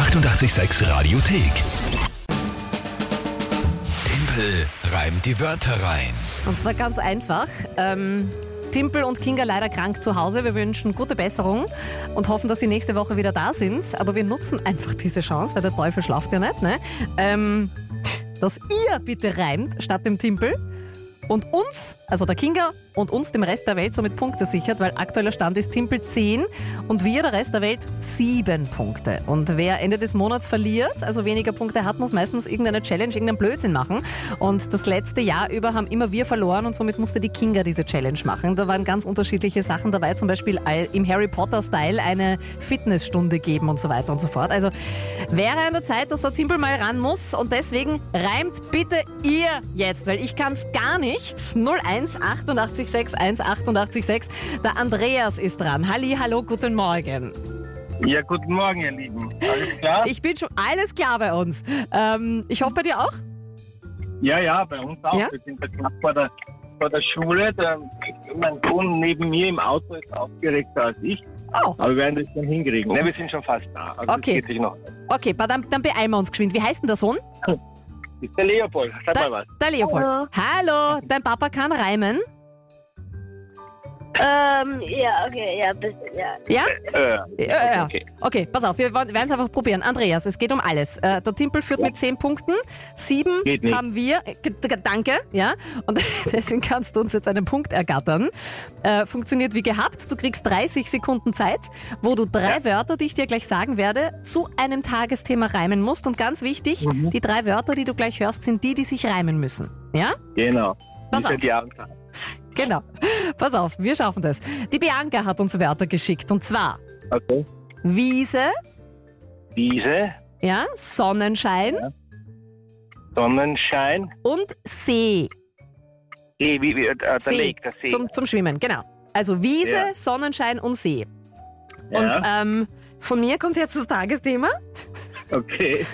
886 Radiothek. Tempel reimt die Wörter rein. Und zwar ganz einfach. Ähm, Timpel und Kinga leider krank zu Hause. Wir wünschen gute Besserung und hoffen, dass sie nächste Woche wieder da sind. Aber wir nutzen einfach diese Chance, weil der Teufel schlaft ja nicht, ne? Ähm, dass ihr bitte reimt statt dem Timpel und uns, also der Kinga und uns dem Rest der Welt somit Punkte sichert, weil aktueller Stand ist Timpel 10 und wir, der Rest der Welt, 7 Punkte. Und wer Ende des Monats verliert, also weniger Punkte hat, muss meistens irgendeine Challenge, irgendeinen Blödsinn machen. Und das letzte Jahr über haben immer wir verloren und somit musste die Kinga diese Challenge machen. Da waren ganz unterschiedliche Sachen dabei, zum Beispiel im Harry Potter-Style eine Fitnessstunde geben und so weiter und so fort. Also wäre an der Zeit, dass der Timpel mal ran muss und deswegen reimt bitte ihr jetzt, weil ich kann es gar nicht. 01 88 6 188 Der Andreas ist dran. Halli, hallo, guten Morgen. Ja, guten Morgen, ihr Lieben. Alles klar? Ich bin schon alles klar bei uns. Ähm, ich hoffe bei dir auch? ja, ja, bei uns auch. Ja? Wir sind jetzt knapp vor der, vor der Schule. Der, mein Sohn neben mir im Auto ist aufgeregter als ich. Oh, Aber wir werden das dann hinkriegen. Ne, wir sind schon fast da. Also Okay. Das geht sich noch. okay, dann, dann beeilen wir uns geschwind. Wie heißt denn der Sohn? Ist der Leopold. Sag mal was. der Leopold. Hallo. Hallo, dein Papa kann reimen. Ähm, ja, okay, ja, bisschen, ja. Ja? Äh, Ja, ja. okay. Okay, pass auf, wir werden es einfach probieren. Andreas, es geht um alles. Äh, der Timpel führt mit 10 Punkten, 7 Geht nicht. haben wir. Äh, Danke, ja. Und deswegen kannst du uns jetzt einen Punkt ergattern. Äh, funktioniert wie gehabt. Du kriegst 30 Sekunden Zeit, wo du drei Wörter, die ich dir gleich sagen werde, zu einem Tagesthema reimen musst. Und ganz wichtig, Mhm. die drei Wörter, die du gleich hörst, sind die, die sich reimen müssen. Ja? Genau. Pass Ist ja auf. Genau. Pass auf, wir schaffen das. Die Bianca hat uns Wörter geschickt. Und zwar Okay. Wiese, Diese, ja, Sonnenschein Sonnenschein, und See. See, wie, wie, äh, der See. Lake, der See. Zum, zum Schwimmen, genau. Also Wiese, Ja. Sonnenschein und See. ja. Und ähm, von mir kommt jetzt das Tagesthema. okay.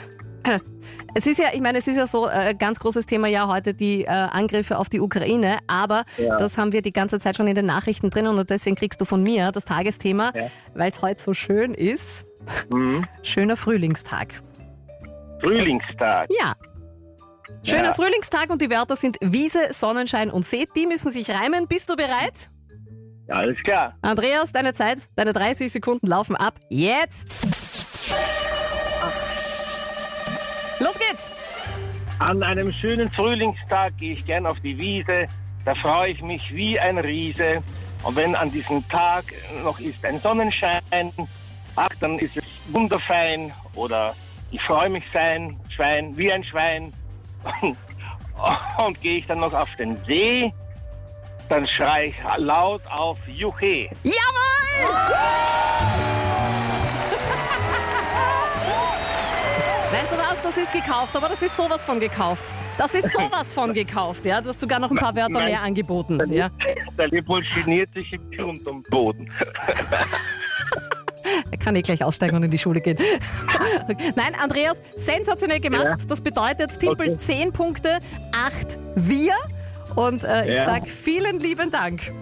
Es ist ja, ich meine, es ist ja so äh, ganz großes Thema ja heute die äh, Angriffe auf die Ukraine, aber Ja. das haben wir die ganze Zeit schon in den Nachrichten drin und deswegen kriegst du von mir das Tagesthema, Ja. weil es heute so schön ist. Mhm. Schöner Frühlingstag. Frühlingstag. Ja. Schöner Ja. Frühlingstag und die Wörter sind Wiese, Sonnenschein und See. Die müssen sich reimen. Bist du bereit? Ja, alles klar. Andreas, deine Zeit, deine 30 Sekunden laufen ab. Jetzt! An einem schönen Frühlingstag gehe ich gern auf die Wiese. Da freue ich mich wie ein Riese. Und wenn an diesem Tag noch ist ein Sonnenschein, ach, dann ist es wunderfein. Oder ich freue mich sein, Schwein, wie ein Schwein. Und, und gehe ich dann noch auf den See, dann schrei ich laut auf Juche. Jawohl! Weißt du was, das ist gekauft, aber das ist sowas von gekauft. Das ist sowas von gekauft, ja. Du hast sogar noch ein paar Wörter Nein. mehr angeboten, ja. Der Leopold geniert sich im Grund und Boden. Er kann eh gleich aussteigen und in die Schule gehen. Nein, Andreas, sensationell gemacht. Ja. Das bedeutet Timpel Okay. 10 Punkte, 8 wir. Und äh, ich Ja. sag vielen lieben Dank.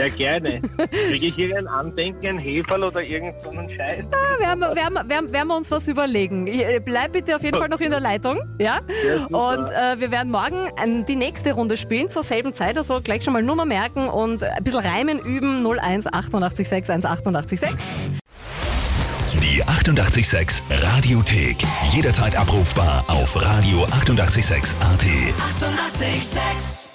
Sehr gerne. Kriege ich hier ein Andenken, ein Heferl oder irgend so einen Scheiß? Ja, werden, wir, werden, wir- werden, werden wir uns was überlegen. Ich, äh, Bleib bitte auf jeden Fall noch in der Leitung. Ja? Ja, super. Und äh, wir werden morgen ähm, die nächste Runde spielen zur selben Zeit. Also gleich schon mal Nummer merken und ein bisschen Reimen üben. 01 886 188 Die 886 Radiothek. Jederzeit abrufbar auf radio886.at. 886! 886